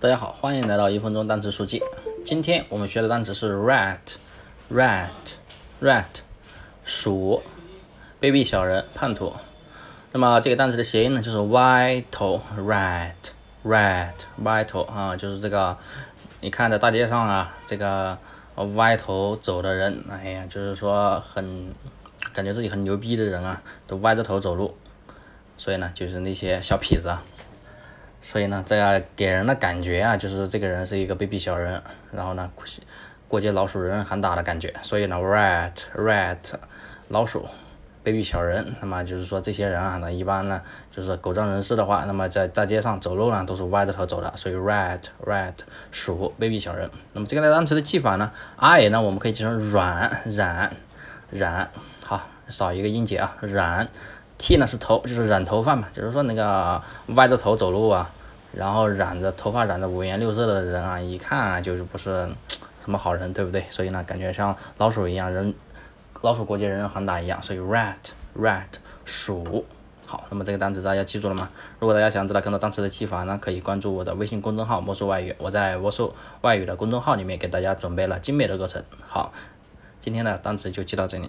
大家好，欢迎来到一分钟单词速记。今天我们学的单词是 rat，rat，rat，鼠，baby 小人，叛徒。那么这个单词的谐音呢，就是歪头，rat，rat，歪头啊，就是这个，你看在大街上啊，这个歪头走的人，哎呀，就是说很感觉自己很牛逼的人啊，都歪着头走路，所以呢，就是那些小痞子啊。所以呢，这样给人的感觉啊，就是这个人是一个卑鄙小人，然后呢，过街老鼠人喊打的感觉。所以呢，rat rat 老鼠卑鄙小人，那么就是说这些人啊，那一般呢就是狗仗人势的话，那么在大街上走路呢都是歪着头走的。所以 rat rat 鼠卑鄙小人。那么这个单词的记法呢，i 呢我们可以记成软染染，好少一个音节啊，染。T 呢是头，就是染头发嘛，就是说那个歪着头走路啊，然后染着头发染的五颜六色的人啊，一看啊就是不是什么好人，对不对？所以呢，感觉像老鼠一样，人老鼠过街人人喊打一样，所以 rat rat 鼠。好，那么这个单词大家记住了吗？如果大家想知道更多单词的记法呢，可以关注我的微信公众号魔术外语，我在魔术外语的公众号里面给大家准备了精美的课程。好，今天的单词就记到这里。